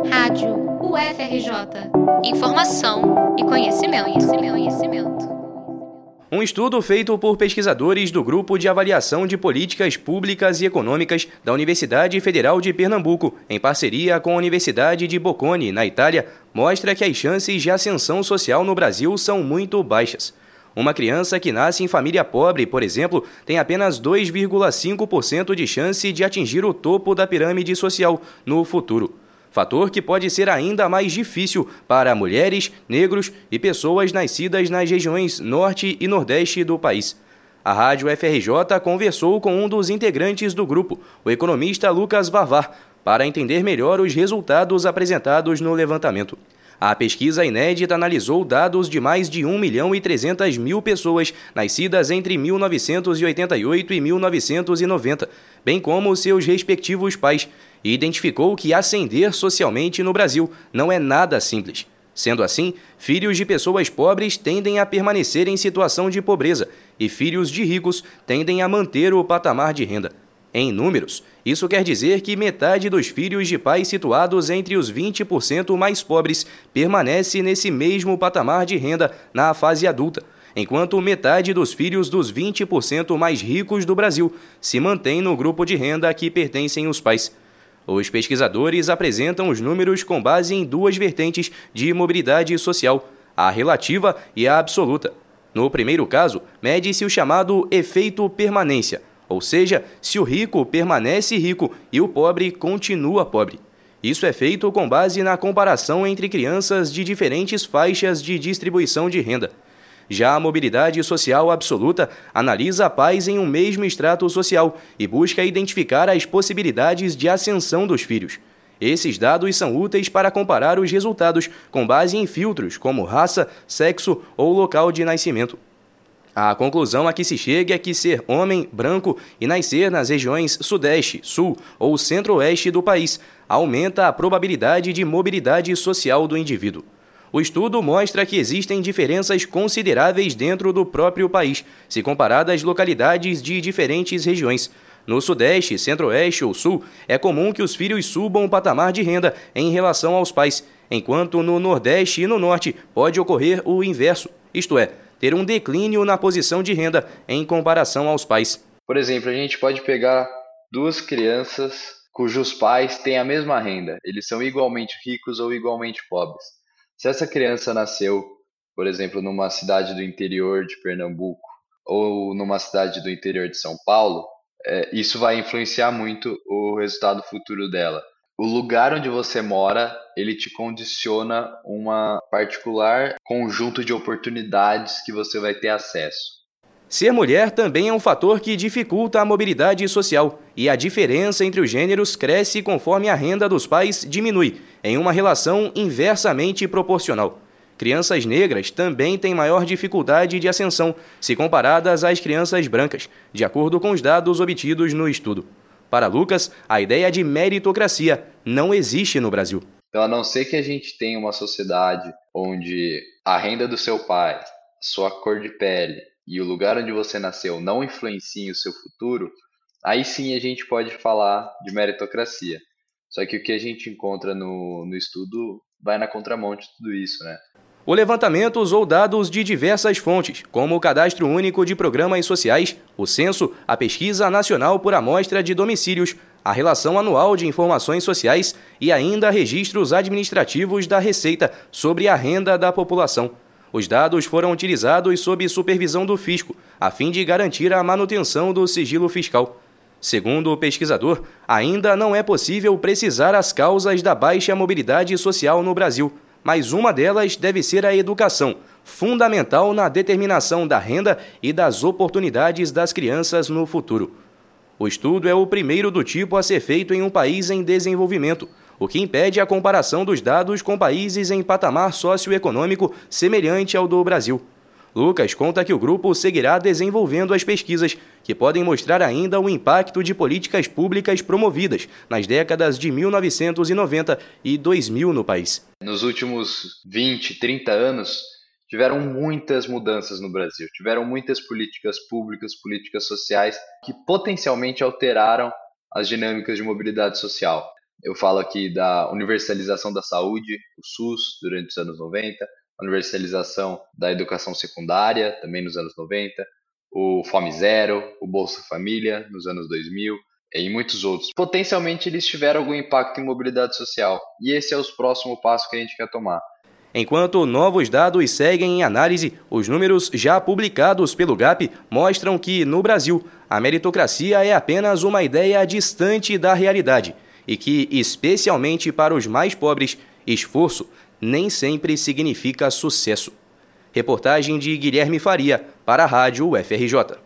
Rádio UFRJ. Informação e conhecimento, conhecimento, conhecimento. Um estudo feito por pesquisadores do Grupo de Avaliação de Políticas Públicas e Econômicas da Universidade Federal de Pernambuco, em parceria com a Universidade de Bocconi, na Itália, mostra que as chances de ascensão social no Brasil são muito baixas. Uma criança que nasce em família pobre, por exemplo, tem apenas 2,5% de chance de atingir o topo da pirâmide social no futuro fator que pode ser ainda mais difícil para mulheres, negros e pessoas nascidas nas regiões norte e nordeste do país. A Rádio FRJ conversou com um dos integrantes do grupo, o economista Lucas Vavar, para entender melhor os resultados apresentados no levantamento. A pesquisa inédita analisou dados de mais de 1 milhão e 300 mil pessoas nascidas entre 1988 e 1990, bem como seus respectivos pais, e identificou que ascender socialmente no Brasil não é nada simples. Sendo assim, filhos de pessoas pobres tendem a permanecer em situação de pobreza e filhos de ricos tendem a manter o patamar de renda. Em números, isso quer dizer que metade dos filhos de pais situados entre os 20% mais pobres permanece nesse mesmo patamar de renda na fase adulta, enquanto metade dos filhos dos 20% mais ricos do Brasil se mantém no grupo de renda a que pertencem os pais. Os pesquisadores apresentam os números com base em duas vertentes de mobilidade social, a relativa e a absoluta. No primeiro caso, mede-se o chamado efeito permanência, ou seja, se o rico permanece rico e o pobre continua pobre. Isso é feito com base na comparação entre crianças de diferentes faixas de distribuição de renda. Já a mobilidade social absoluta analisa pais em um mesmo extrato social e busca identificar as possibilidades de ascensão dos filhos. Esses dados são úteis para comparar os resultados com base em filtros como raça, sexo ou local de nascimento. A conclusão a que se chega é que ser homem, branco e nascer nas regiões Sudeste, Sul ou Centro-Oeste do país aumenta a probabilidade de mobilidade social do indivíduo. O estudo mostra que existem diferenças consideráveis dentro do próprio país, se comparadas localidades de diferentes regiões. No Sudeste, Centro-Oeste ou Sul, é comum que os filhos subam o patamar de renda em relação aos pais, enquanto no Nordeste e no Norte pode ocorrer o inverso, isto é, ter um declínio na posição de renda em comparação aos pais. Por exemplo, a gente pode pegar duas crianças cujos pais têm a mesma renda, eles são igualmente ricos ou igualmente pobres. Se essa criança nasceu, por exemplo, numa cidade do interior de Pernambuco ou numa cidade do interior de São Paulo, é, isso vai influenciar muito o resultado futuro dela o lugar onde você mora, ele te condiciona uma particular conjunto de oportunidades que você vai ter acesso. Ser mulher também é um fator que dificulta a mobilidade social, e a diferença entre os gêneros cresce conforme a renda dos pais diminui, em uma relação inversamente proporcional. Crianças negras também têm maior dificuldade de ascensão se comparadas às crianças brancas, de acordo com os dados obtidos no estudo. Para Lucas, a ideia de meritocracia não existe no Brasil. Então, a não ser que a gente tenha uma sociedade onde a renda do seu pai, sua cor de pele e o lugar onde você nasceu não influenciem o seu futuro, aí sim a gente pode falar de meritocracia. Só que o que a gente encontra no, no estudo vai na contramão de tudo isso, né? O levantamento usou dados de diversas fontes, como o Cadastro Único de Programas Sociais, o Censo, a Pesquisa Nacional por Amostra de Domicílios, a Relação Anual de Informações Sociais e ainda registros administrativos da Receita sobre a renda da população. Os dados foram utilizados sob supervisão do fisco, a fim de garantir a manutenção do sigilo fiscal. Segundo o pesquisador, ainda não é possível precisar as causas da baixa mobilidade social no Brasil mas uma delas deve ser a educação, fundamental na determinação da renda e das oportunidades das crianças no futuro. O estudo é o primeiro do tipo a ser feito em um país em desenvolvimento, o que impede a comparação dos dados com países em patamar socioeconômico semelhante ao do Brasil. Lucas conta que o grupo seguirá desenvolvendo as pesquisas que podem mostrar ainda o impacto de políticas públicas promovidas nas décadas de 1990 e 2000 no país. Nos últimos 20, 30 anos, tiveram muitas mudanças no Brasil, tiveram muitas políticas públicas, políticas sociais que potencialmente alteraram as dinâmicas de mobilidade social. Eu falo aqui da universalização da saúde, o SUS, durante os anos 90, a universalização da educação secundária, também nos anos 90, o Fome Zero, o Bolsa Família, nos anos 2000, e muitos outros. Potencialmente eles tiveram algum impacto em mobilidade social, e esse é o próximo passo que a gente quer tomar. Enquanto novos dados seguem em análise, os números já publicados pelo GAP mostram que, no Brasil, a meritocracia é apenas uma ideia distante da realidade e que, especialmente para os mais pobres, esforço nem sempre significa sucesso. Reportagem de Guilherme Faria para a Rádio UFRJ.